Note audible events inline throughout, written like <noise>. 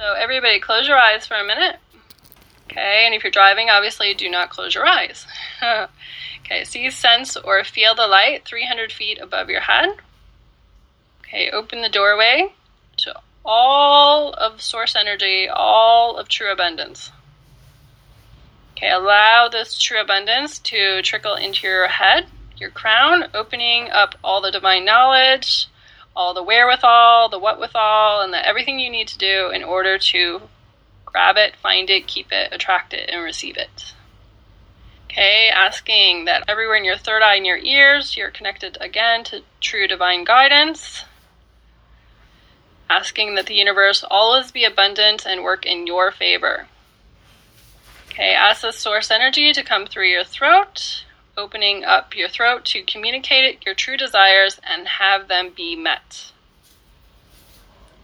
So everybody close your eyes for a minute. Okay, and if you're driving, obviously do not close your eyes. <laughs> okay, see, sense, or feel the light 300 feet above your head. Okay, open the doorway to all of source energy, all of true abundance. Okay, allow this true abundance to trickle into your head, your crown, opening up all the divine knowledge, all the wherewithal, the what withal, and the everything you need to do in order to grab it, find it, keep it, attract it, and receive it. Okay, asking that everywhere in your third eye and your ears, you're connected again to true divine guidance. Asking that the universe always be abundant and work in your favor. Okay, ask the source energy to come through your throat, opening up your throat to communicate your true desires and have them be met.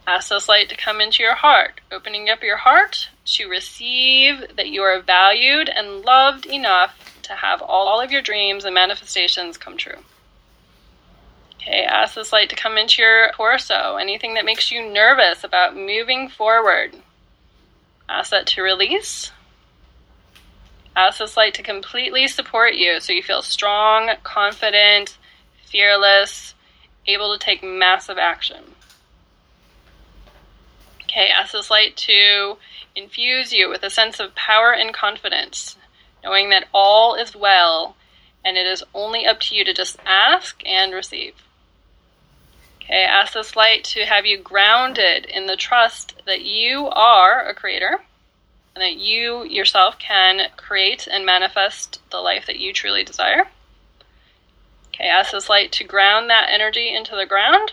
Ask this light to come into your heart, opening up your heart to receive that you are valued and loved enough to have all of your dreams and manifestations come true. Okay, ask this light to come into your torso, anything that makes you nervous about moving forward. Ask that to release. Ask this light to completely support you so you feel strong, confident, fearless, able to take massive action. Okay, ask this light to infuse you with a sense of power and confidence, knowing that all is well and it is only up to you to just ask and receive. Okay, ask this light to have you grounded in the trust that you are a creator and that you yourself can create and manifest the life that you truly desire. Okay, ask this light to ground that energy into the ground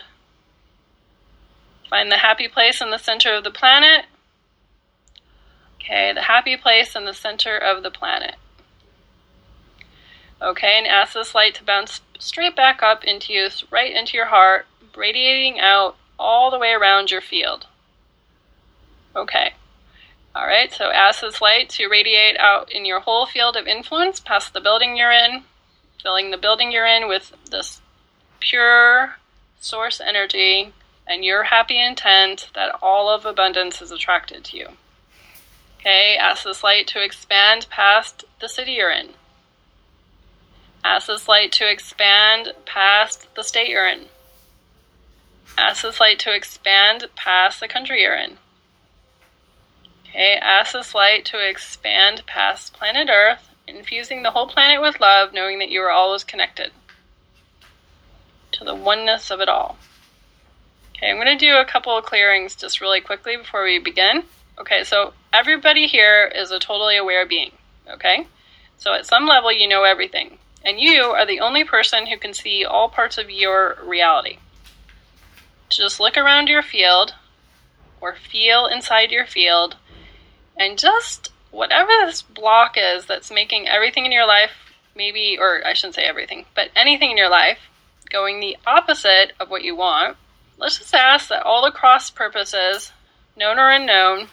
Find the happy place in the center of the planet. Okay, the happy place in the center of the planet. Okay, and ask this light to bounce straight back up into you, right into your heart, radiating out all the way around your field. Okay. All right, so ask this light to radiate out in your whole field of influence past the building you're in, filling the building you're in with this pure source energy and your happy intent that all of abundance is attracted to you. Okay, ask this light to expand past the city you're in. Ask this light to expand past the state you're in. Ask this light to expand past the country you're in. Okay, ask this light to expand past planet Earth, infusing the whole planet with love, knowing that you are always connected to the oneness of it all. Okay, I'm going to do a couple of clearings just really quickly before we begin. Okay, so everybody here is a totally aware being. Okay, so at some level, you know everything, and you are the only person who can see all parts of your reality. Just look around your field or feel inside your field, and just whatever this block is that's making everything in your life, maybe, or I shouldn't say everything, but anything in your life going the opposite of what you want Let's just ask that all the cross purposes, known or unknown,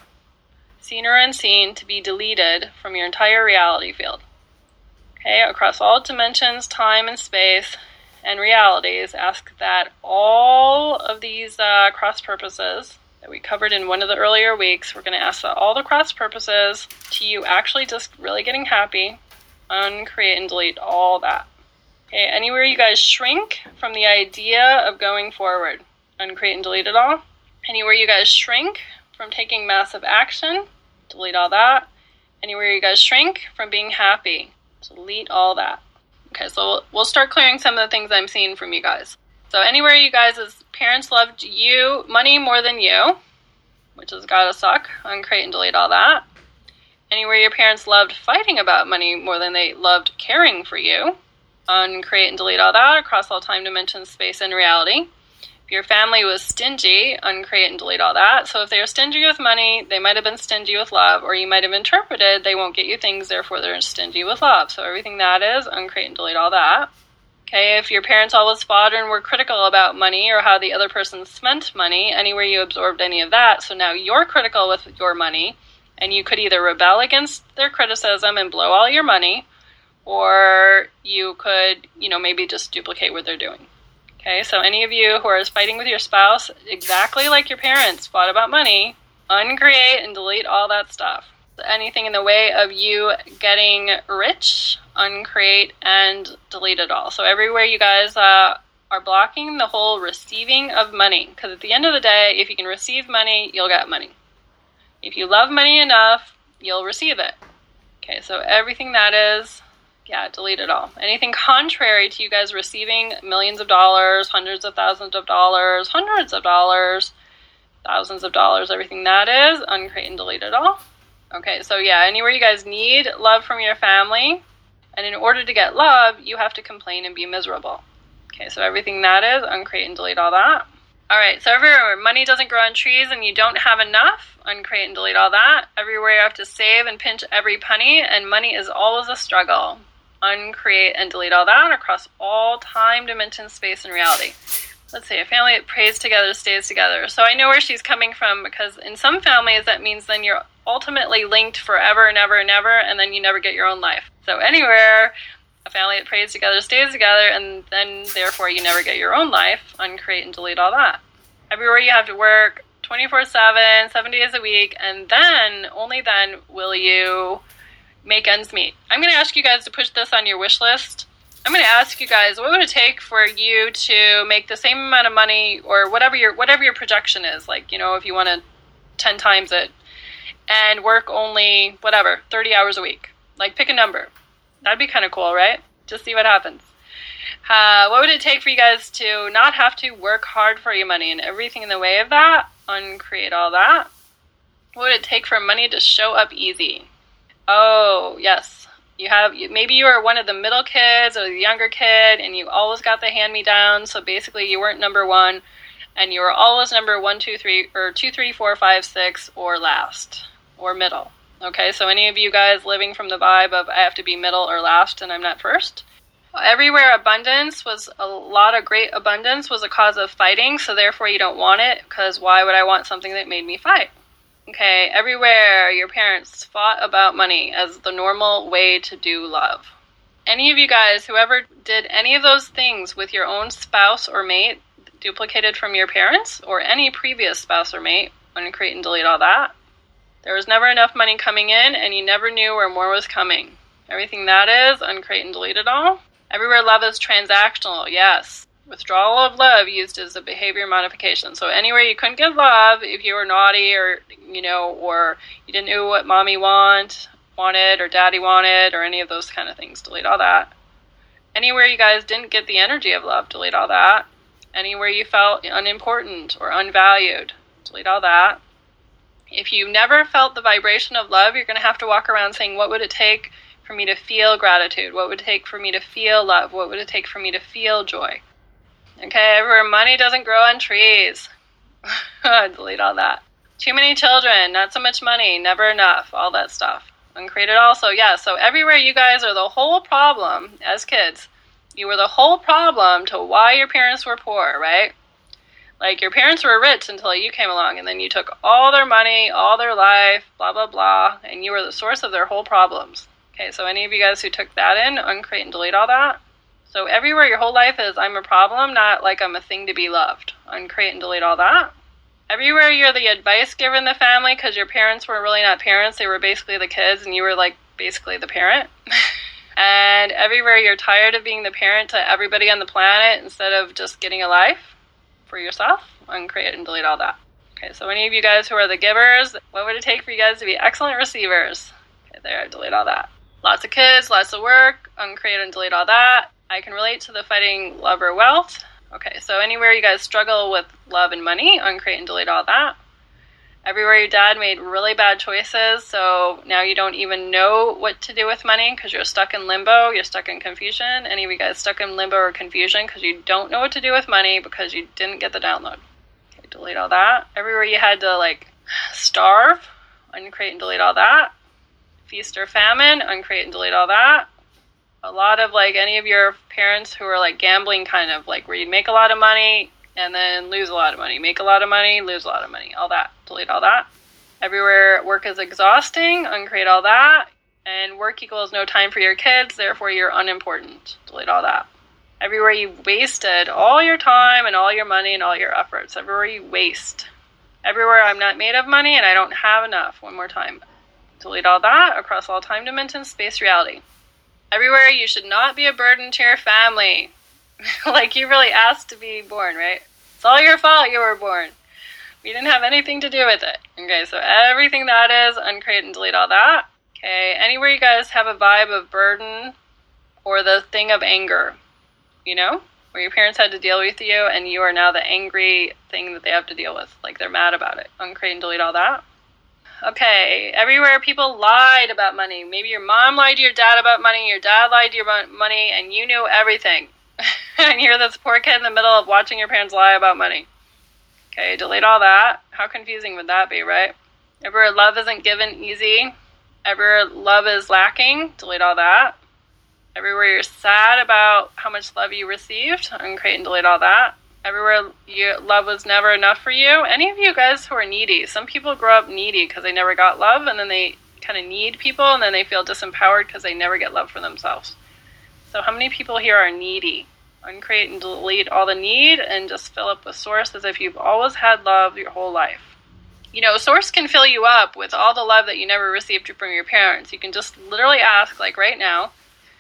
seen or unseen, to be deleted from your entire reality field. Okay, across all dimensions, time and space, and realities, ask that all of these uh, cross purposes that we covered in one of the earlier weeks, we're going to ask that all the cross purposes to you actually just really getting happy, uncreate and delete all that. Okay, anywhere you guys shrink from the idea of going forward uncreate and delete it all. Anywhere you guys shrink from taking massive action, delete all that. Anywhere you guys shrink from being happy, delete all that. Okay, so we'll start clearing some of the things I'm seeing from you guys. So anywhere you guys parents loved you money more than you, which has gotta suck, uncreate and delete all that. Anywhere your parents loved fighting about money more than they loved caring for you, uncreate and delete all that across all time dimensions, space, and reality If your family was stingy, uncreate and delete all that. So if they were stingy with money, they might have been stingy with love, or you might have interpreted they won't get you things, therefore they're stingy with love. So everything that is, uncreate and delete all that. Okay, if your parents always fought and were critical about money or how the other person spent money, anywhere you absorbed any of that, so now you're critical with your money, and you could either rebel against their criticism and blow all your money, or you could, you know, maybe just duplicate what they're doing. Okay, so any of you who are fighting with your spouse exactly like your parents fought about money, uncreate and delete all that stuff. Anything in the way of you getting rich, uncreate and delete it all. So everywhere you guys uh, are blocking the whole receiving of money, because at the end of the day, if you can receive money, you'll get money. If you love money enough, you'll receive it. Okay, so everything that is, yeah, delete it all. Anything contrary to you guys receiving millions of dollars, hundreds of thousands of dollars, hundreds of dollars, thousands of dollars, everything that is, uncreate and delete it all. Okay, so yeah, anywhere you guys need love from your family, and in order to get love, you have to complain and be miserable. Okay, so everything that is, uncreate and delete all that. All right, so everywhere money doesn't grow on trees and you don't have enough, uncreate and delete all that. Everywhere you have to save and pinch every penny, and money is always a struggle. Uncreate and delete all that across all time, dimension, space, and reality let's see, a family that prays together stays together. So I know where she's coming from because in some families that means then you're ultimately linked forever and ever and ever, and then you never get your own life. So anywhere a family that prays together stays together, and then therefore you never get your own life, uncreate and delete all that. Everywhere you have to work 24 7, seven days a week, and then, only then, will you make ends meet. I'm going to ask you guys to push this on your wish list I'm going to ask you guys, what would it take for you to make the same amount of money, or whatever your whatever your projection is? Like, you know, if you want to ten times it, and work only whatever thirty hours a week. Like, pick a number. That'd be kind of cool, right? Just see what happens. Uh, what would it take for you guys to not have to work hard for your money and everything in the way of that? Uncreate all that. What would it take for money to show up easy? Oh, yes you have maybe you were one of the middle kids or the younger kid and you always got the hand me down so basically you weren't number one and you were always number one two three or two three four five six or last or middle okay so any of you guys living from the vibe of i have to be middle or last and i'm not first everywhere abundance was a lot of great abundance was a cause of fighting so therefore you don't want it because why would i want something that made me fight Okay, everywhere your parents fought about money as the normal way to do love. Any of you guys, whoever did any of those things with your own spouse or mate, duplicated from your parents or any previous spouse or mate, uncreate and delete all that. There was never enough money coming in, and you never knew where more was coming. Everything that is, uncreate and delete it all. Everywhere love is transactional, yes withdrawal of love used as a behavior modification. So anywhere you couldn't get love, if you were naughty or you know, or you didn't know what mommy want wanted or daddy wanted or any of those kind of things, delete all that. Anywhere you guys didn't get the energy of love, delete all that. Anywhere you felt unimportant or unvalued, delete all that. If you never felt the vibration of love, you're going to have to walk around saying, What would it take for me to feel gratitude? What would it take for me to feel love? What would it take for me to feel joy? Okay, everywhere money doesn't grow on trees. <laughs> Delete all that. Too many children, not so much money, never enough, all that stuff. Uncreated also, yeah. So everywhere you guys are the whole problem as kids. You were the whole problem to why your parents were poor, right? Like your parents were rich until you came along, and then you took all their money, all their life, blah blah blah, and you were the source of their whole problems. Okay, so any of you guys who took that in, uncreate and delete all that. So everywhere your whole life is, I'm a problem, not like I'm a thing to be loved. Uncreate and delete all that. Everywhere you're the advice giver in the family because your parents were really not parents, they were basically the kids, and you were like basically the parent. <laughs> and everywhere you're tired of being the parent to everybody on the planet instead of just getting a life for yourself, uncreate and delete all that. Okay, so any of you guys who are the givers, what would it take for you guys to be excellent receivers? Okay, there, I delete all that. Lots of kids, lots of work, uncreate and delete all that. I can relate to the fighting love or wealth. Okay, so anywhere you guys struggle with love and money, uncreate and delete all that. Everywhere your dad made really bad choices, so now you don't even know what to do with money because you're stuck in limbo, you're stuck in confusion. Any of you guys stuck in limbo or confusion because you don't know what to do with money because you didn't get the download. Okay, delete all that. Everywhere you had to like starve, uncreate and delete all that. Feast or famine, uncreate and delete all that a lot of like any of your parents who are like gambling kind of like where you'd make a lot of money and then lose a lot of money, make a lot of money, lose a lot of money, all that. Delete all that. Everywhere work is exhausting, uncreate all that. And work equals no time for your kids, therefore you're unimportant. Delete all that. Everywhere you wasted all your time and all your money and all your efforts, everywhere you waste, Everywhere I'm not made of money and I don't have enough. One more time. Delete all that across all time dimensions, space, reality. Everywhere you should not be a burden to your family. <laughs> like you really asked to be born, right? It's all your fault you were born. We didn't have anything to do with it. Okay, so everything that is, uncreate and delete all that. Okay, anywhere you guys have a vibe of burden or the thing of anger, you know, where your parents had to deal with you and you are now the angry thing that they have to deal with. Like they're mad about it. Uncreate and delete all that. Okay, everywhere people lied about money. Maybe your mom lied to your dad about money, your dad lied to your money, and you knew everything. <laughs> and you're this poor kid in the middle of watching your parents lie about money. Okay, delete all that. How confusing would that be, right? Everywhere love isn't given easy. Everywhere love is lacking. Delete all that. Everywhere you're sad about how much love you received. Uncreate and delete all that. Everywhere you, love was never enough for you. Any of you guys who are needy, some people grow up needy because they never got love and then they kind of need people and then they feel disempowered because they never get love for themselves. So, how many people here are needy? Uncreate and delete all the need and just fill up with source as if you've always had love your whole life. You know, source can fill you up with all the love that you never received from your parents. You can just literally ask, like right now,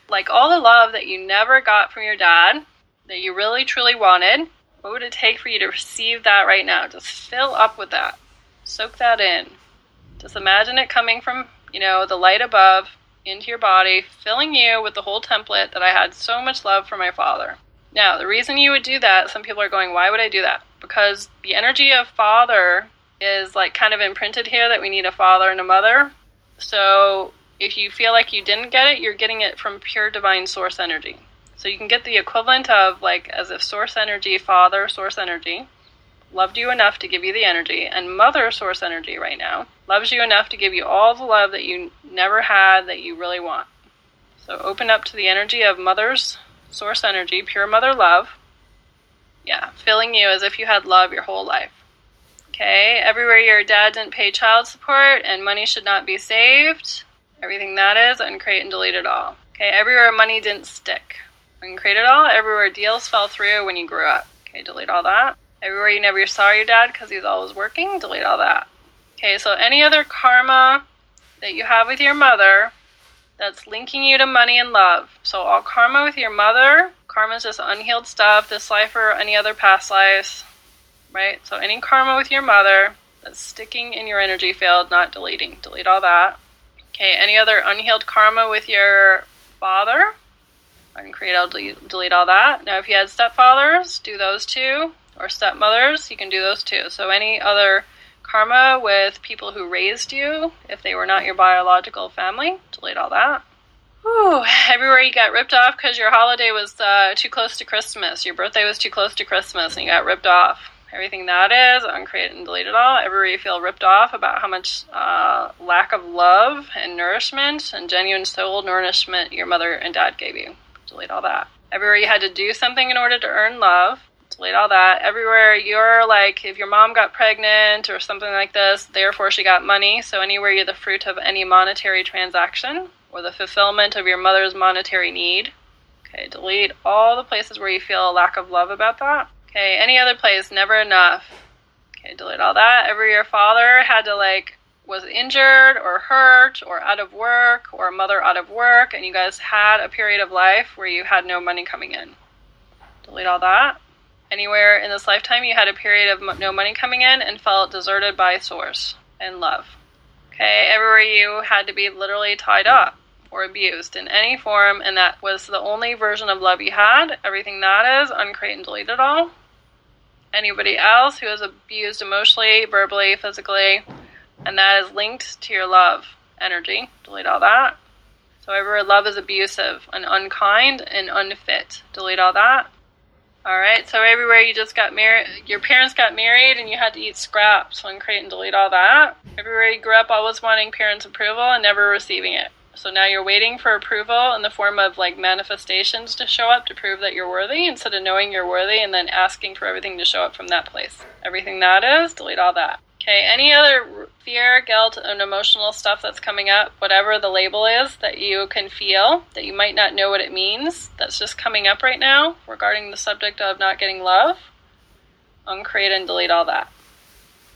like all the love that you never got from your dad that you really truly wanted, what would it take for you to receive that right now? Just fill up with that. Soak that in. Just imagine it coming from, you know, the light above into your body, filling you with the whole template that I had so much love for my father. Now, the reason you would do that, some people are going, why would I do that? Because the energy of father is like kind of imprinted here that we need a father and a mother. So if you feel like you didn't get it, you're getting it from pure divine source energy. So you can get the equivalent of like as if source energy, father, source energy, loved you enough to give you the energy, and mother, source energy right now, loves you enough to give you all the love that you never had that you really want. So open up to the energy of mother's source energy, pure mother love. Yeah, filling you as if you had love your whole life. Okay, everywhere your dad didn't pay child support and money should not be saved, everything that is, uncreate and delete it all. Okay, everywhere money didn't stick, uncreate it all. Everywhere deals fell through when you grew up. Okay, delete all that. Everywhere you never saw your dad because he's always working, delete all that. Okay, so any other karma that you have with your mother that's linking you to money and love. So all karma with your mother, karma is just unhealed stuff, this life or any other past lives, right? So any karma with your mother that's sticking in your energy field, not deleting. Delete all that. Okay, any other unhealed karma with your father? Uncreate, I'll delete, delete all that. Now, if you had stepfathers, do those too, or stepmothers, you can do those too. So any other karma with people who raised you if they were not your biological family. Delete all that. Ooh, everywhere you got ripped off because your holiday was uh, too close to Christmas. Your birthday was too close to Christmas and you got ripped off. Everything that is, uncreate and delete it all. Everywhere you feel ripped off about how much uh, lack of love and nourishment and genuine soul nourishment your mother and dad gave you. Delete all that. Everywhere you had to do something in order to earn love delete all that. Everywhere you're like, if your mom got pregnant or something like this, therefore she got money. So anywhere you're the fruit of any monetary transaction or the fulfillment of your mother's monetary need. Okay, delete all the places where you feel a lack of love about that. Okay, any other place, never enough. Okay, delete all that. Every your father had to like was injured or hurt or out of work or mother out of work and you guys had a period of life where you had no money coming in. Delete all that anywhere in this lifetime you had a period of no money coming in and felt deserted by source and love. Okay, everywhere you had to be literally tied up or abused in any form, and that was the only version of love you had. Everything that is, uncreate and delete it all. Anybody else who is abused emotionally, verbally, physically, and that is linked to your love energy, delete all that. So everywhere love is abusive and unkind and unfit, delete all that. All right, so everywhere you just got married, your parents got married and you had to eat scraps. Uncreate and delete all that. Everywhere you grew up always wanting parents' approval and never receiving it. So now you're waiting for approval in the form of like manifestations to show up to prove that you're worthy instead of knowing you're worthy and then asking for everything to show up from that place. Everything that is, delete all that. Okay, any other fear, guilt, and emotional stuff that's coming up, whatever the label is that you can feel, that you might not know what it means, that's just coming up right now regarding the subject of not getting love, uncreate and delete all that.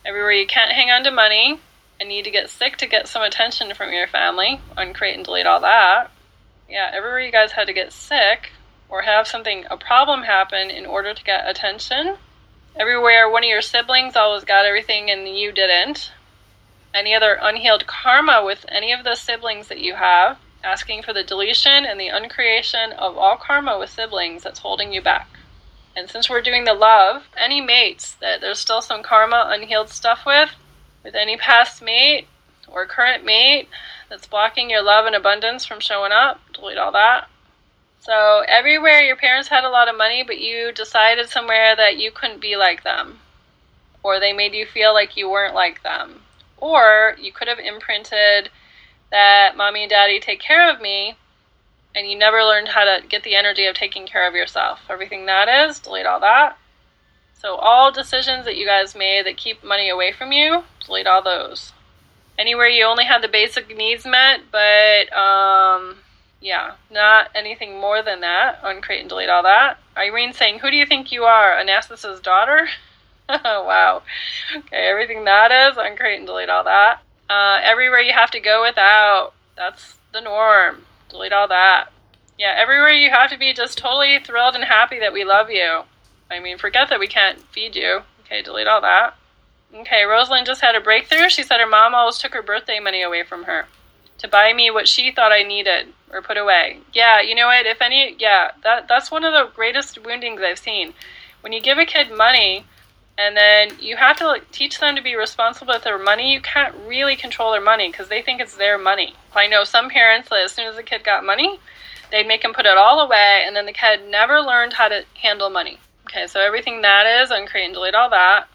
Everywhere you can't hang on to money and need to get sick to get some attention from your family, uncreate and delete all that. Yeah, everywhere you guys had to get sick or have something, a problem happen in order to get attention. Everywhere one of your siblings always got everything and you didn't. Any other unhealed karma with any of the siblings that you have, asking for the deletion and the uncreation of all karma with siblings that's holding you back. And since we're doing the love, any mates that there's still some karma, unhealed stuff with, with any past mate or current mate that's blocking your love and abundance from showing up, delete all that. So, everywhere your parents had a lot of money, but you decided somewhere that you couldn't be like them, or they made you feel like you weren't like them, or you could have imprinted that mommy and daddy take care of me, and you never learned how to get the energy of taking care of yourself. Everything that is, delete all that. So, all decisions that you guys made that keep money away from you, delete all those. Anywhere you only had the basic needs met, but um, yeah, not anything more than that. Uncreate and delete all that. Irene saying, Who do you think you are? Anastasis' daughter? <laughs> wow. Okay, everything that is, uncreate and delete all that. Uh, everywhere you have to go without, that's the norm. Delete all that. Yeah, everywhere you have to be just totally thrilled and happy that we love you. I mean, forget that we can't feed you. Okay, delete all that. Okay, Rosalind just had a breakthrough. She said her mom always took her birthday money away from her to buy me what she thought I needed or put away. Yeah, you know what? If any, yeah, that that's one of the greatest woundings I've seen. When you give a kid money and then you have to teach them to be responsible with their money, you can't really control their money because they think it's their money. I know some parents that as soon as the kid got money, they'd make him put it all away and then the kid never learned how to handle money. Okay, so everything that is, uncreate and delete all that.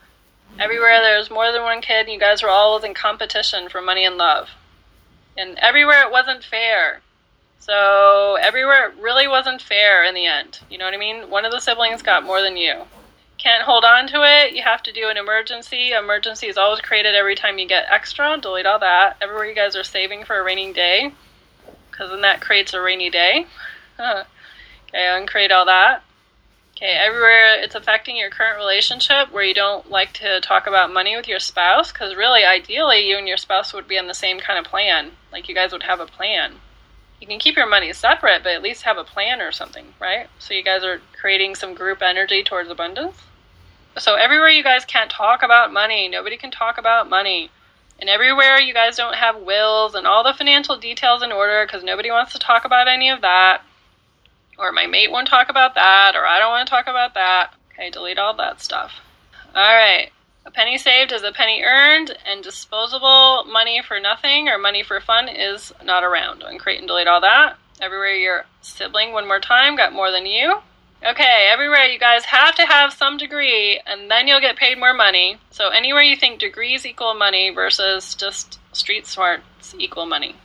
Everywhere there's more than one kid, and you guys were always in competition for money and love. And everywhere it wasn't fair. So everywhere it really wasn't fair in the end. You know what I mean? One of the siblings got more than you. Can't hold on to it. You have to do an emergency. Emergency is always created every time you get extra. Delete all that. Everywhere you guys are saving for a rainy day. Because then that creates a rainy day. <laughs> okay, uncreate all that. Okay, everywhere it's affecting your current relationship where you don't like to talk about money with your spouse, because really, ideally, you and your spouse would be on the same kind of plan. Like you guys would have a plan. You can keep your money separate, but at least have a plan or something, right? So you guys are creating some group energy towards abundance. So everywhere you guys can't talk about money, nobody can talk about money. And everywhere you guys don't have wills and all the financial details in order because nobody wants to talk about any of that or my mate won't talk about that, or I don't want to talk about that. Okay, delete all that stuff. All right. A penny saved is a penny earned, and disposable money for nothing or money for fun is not around. Uncreate and delete all that. Everywhere your sibling, one more time, got more than you. Okay, everywhere you guys have to have some degree, and then you'll get paid more money. So anywhere you think degrees equal money versus just street smarts equal money.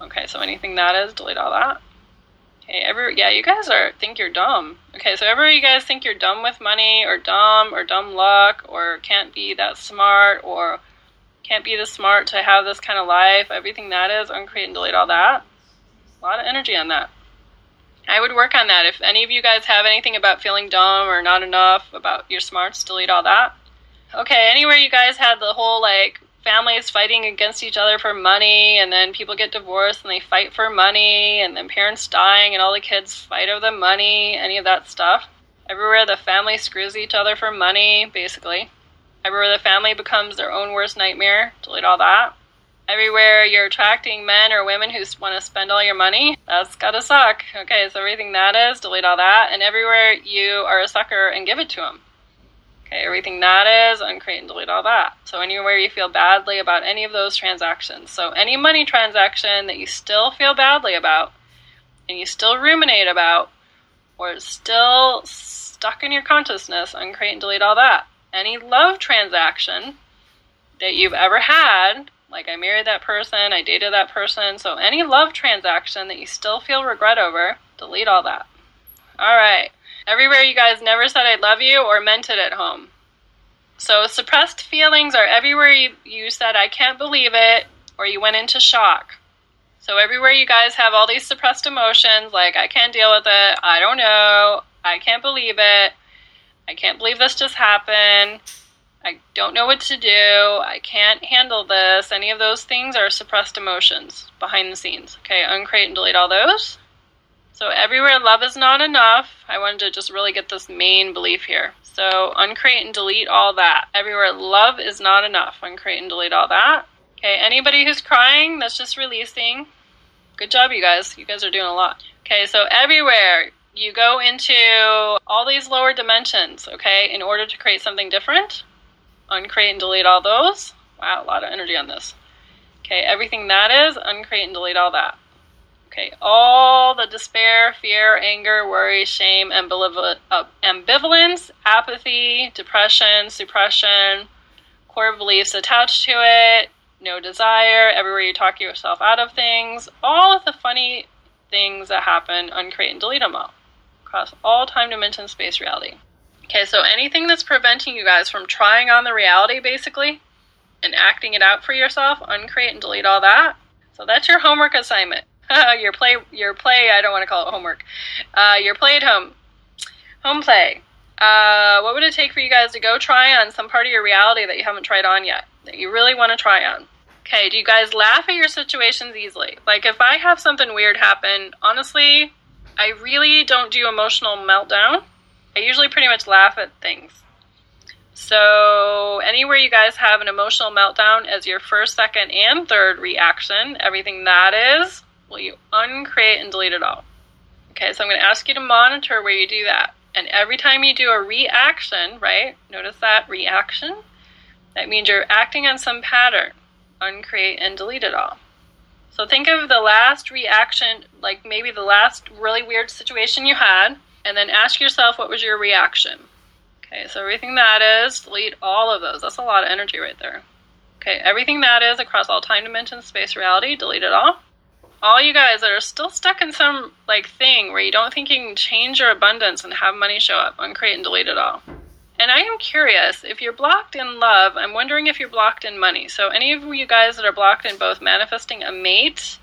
Okay, so anything that is, delete all that. Okay, every yeah, you guys are think you're dumb. Okay, so ever you guys think you're dumb with money or dumb or dumb luck or can't be that smart or can't be this smart to have this kind of life, everything that is, uncreate and delete all that. A lot of energy on that. I would work on that. If any of you guys have anything about feeling dumb or not enough about your smarts, delete all that. Okay, anywhere you guys had the whole like families fighting against each other for money, and then people get divorced and they fight for money, and then parents dying and all the kids fight over the money, any of that stuff. Everywhere the family screws each other for money, basically. Everywhere the family becomes their own worst nightmare, delete all that. Everywhere you're attracting men or women who want to spend all your money, that's gotta suck. Okay, so everything that is, delete all that. And everywhere you are a sucker and give it to them, Okay, everything that is, uncreate and delete all that. So anywhere you feel badly about any of those transactions. So any money transaction that you still feel badly about and you still ruminate about or still stuck in your consciousness, uncreate and delete all that. Any love transaction that you've ever had, like I married that person, I dated that person, so any love transaction that you still feel regret over, delete all that. All right. Everywhere you guys never said I love you or meant it at home. So suppressed feelings are everywhere you, you said I can't believe it or you went into shock. So everywhere you guys have all these suppressed emotions like I can't deal with it, I don't know, I can't believe it, I can't believe this just happened, I don't know what to do. I can't handle this. Any of those things are suppressed emotions behind the scenes. Okay, uncreate and delete all those. So, everywhere love is not enough, I wanted to just really get this main belief here. So, uncreate and delete all that. Everywhere love is not enough, uncreate and delete all that. Okay, anybody who's crying, that's just releasing. Good job, you guys. You guys are doing a lot. Okay, so everywhere you go into all these lower dimensions, okay, in order to create something different. Uncreate and delete all those. Wow, a lot of energy on this. Okay, everything that is, uncreate and delete all that. Okay, all the despair, fear, anger, worry, shame, ambivalence, uh, ambivalence apathy, depression, suppression, core beliefs attached to it, no desire, everywhere you talk yourself out of things, all of the funny things that happen, uncreate and delete them all across all time, dimension, space, reality. Okay, so anything that's preventing you guys from trying on the reality, basically, and acting it out for yourself, uncreate and delete all that. So that's your homework assignment. <laughs> your play, your play. I don't want to call it homework. Uh, your play at home, home play. Uh, what would it take for you guys to go try on some part of your reality that you haven't tried on yet, that you really want to try on? Okay, do you guys laugh at your situations easily? Like if I have something weird happen, honestly, I really don't do emotional meltdown. I usually pretty much laugh at things. So, anywhere you guys have an emotional meltdown as your first, second, and third reaction, everything that is, will you uncreate and delete it all? Okay, so I'm going to ask you to monitor where you do that. And every time you do a reaction, right? Notice that reaction. That means you're acting on some pattern. Uncreate and delete it all. So think of the last reaction, like maybe the last really weird situation you had, and then ask yourself what was your reaction. Okay, so everything that is, delete all of those. That's a lot of energy right there. Okay, everything that is across all time dimensions, space, reality, delete it all. All you guys that are still stuck in some like thing where you don't think you can change your abundance and have money show up, uncreate and delete it all. And I am curious if you're blocked in love, I'm wondering if you're blocked in money. So, any of you guys that are blocked in both manifesting a mate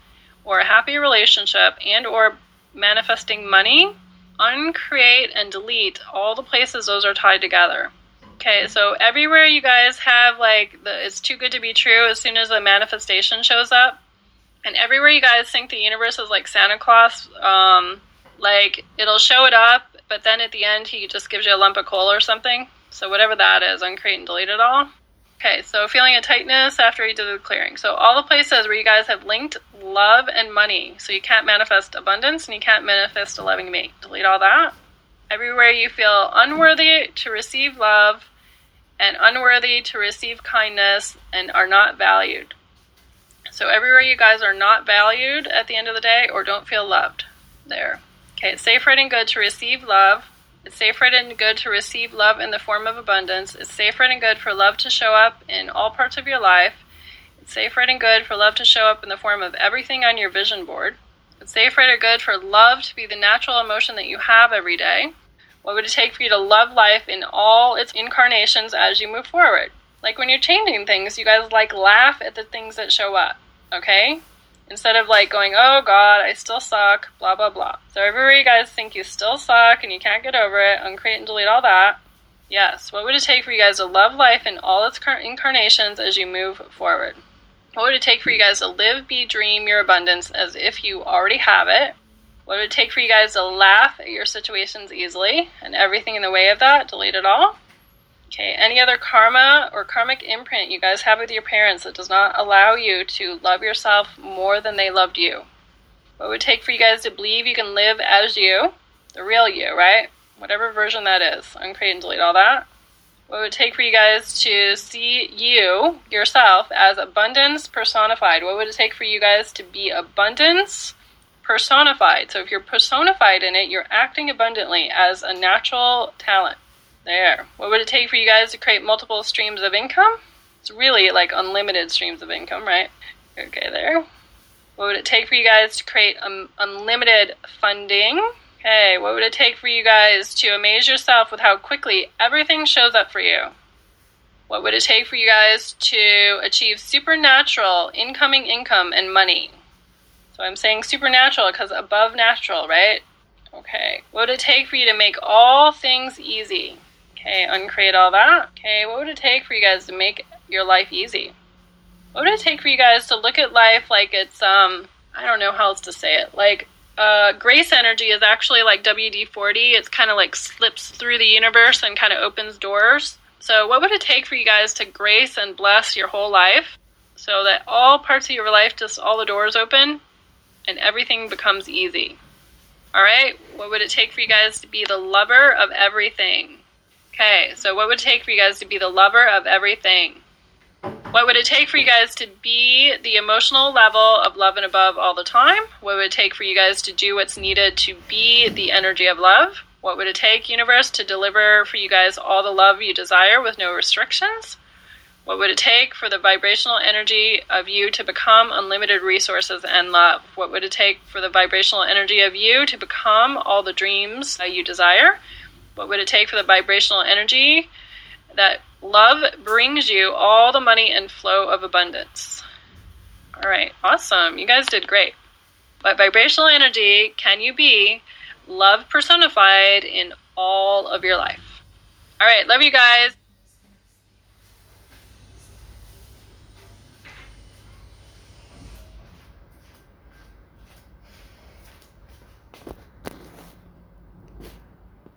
or a happy relationship and or manifesting money, uncreate and delete all the places those are tied together. Okay, so everywhere you guys have like the it's too good to be true as soon as a manifestation shows up, and everywhere you guys think the universe is like Santa Claus, um, like it'll show it up but then at the end he just gives you a lump of coal or something. So whatever that is, uncreate and delete it all. Okay, so feeling a tightness after he did the clearing. So all the places where you guys have linked love and money. So you can't manifest abundance and you can't manifest a loving mate. Delete all that. Everywhere you feel unworthy to receive love and unworthy to receive kindness and are not valued. So everywhere you guys are not valued at the end of the day or don't feel loved. There. Okay, it's safe, right, and good to receive love. It's safe, right, and good to receive love in the form of abundance. It's safe, right, and good for love to show up in all parts of your life. It's safe, right, and good for love to show up in the form of everything on your vision board. It's safe, right, or good for love to be the natural emotion that you have every day. What would it take for you to love life in all its incarnations as you move forward? Like when you're changing things, you guys like laugh at the things that show up, okay? Instead of like going, oh God, I still suck, blah, blah, blah. So everywhere you guys think you still suck and you can't get over it, uncreate and delete all that. Yes, what would it take for you guys to love life in all its incarnations as you move forward? What would it take for you guys to live, be, dream your abundance as if you already have it? What would it take for you guys to laugh at your situations easily and everything in the way of that? Delete it all. Okay, any other karma or karmic imprint you guys have with your parents that does not allow you to love yourself more than they loved you? What would it take for you guys to believe you can live as you, the real you, right? Whatever version that is. Uncreate and delete all that. What would it take for you guys to see you, yourself, as abundance personified? What would it take for you guys to be abundance personified? So if you're personified in it, you're acting abundantly as a natural talent. There. What would it take for you guys to create multiple streams of income? It's really like unlimited streams of income, right? Okay, there. What would it take for you guys to create um, unlimited funding? Okay, what would it take for you guys to amaze yourself with how quickly everything shows up for you? What would it take for you guys to achieve supernatural incoming income and money? So I'm saying supernatural because above natural, right? Okay. What would it take for you to make all things easy? Okay, uncreate all that. Okay, what would it take for you guys to make your life easy? What would it take for you guys to look at life like it's um I don't know how else to say it. Like uh, grace energy is actually like WD 40. It's kind of like slips through the universe and kind of opens doors. So, what would it take for you guys to grace and bless your whole life so that all parts of your life, just all the doors open and everything becomes easy? All right, what would it take for you guys to be the lover of everything? Okay, so what would it take for you guys to be the lover of everything? What would it take for you guys to be the emotional level of love and above all the time? What would it take for you guys to do what's needed to be the energy of love? What would it take, universe, to deliver for you guys all the love you desire with no restrictions? What would it take for the vibrational energy of you to become unlimited resources and love? What would it take for the vibrational energy of you to become all the dreams that you desire? What would it take for the vibrational energy that Love brings you all the money and flow of abundance. All right, awesome. You guys did great. What vibrational energy can you be love personified in all of your life? All right, love you guys.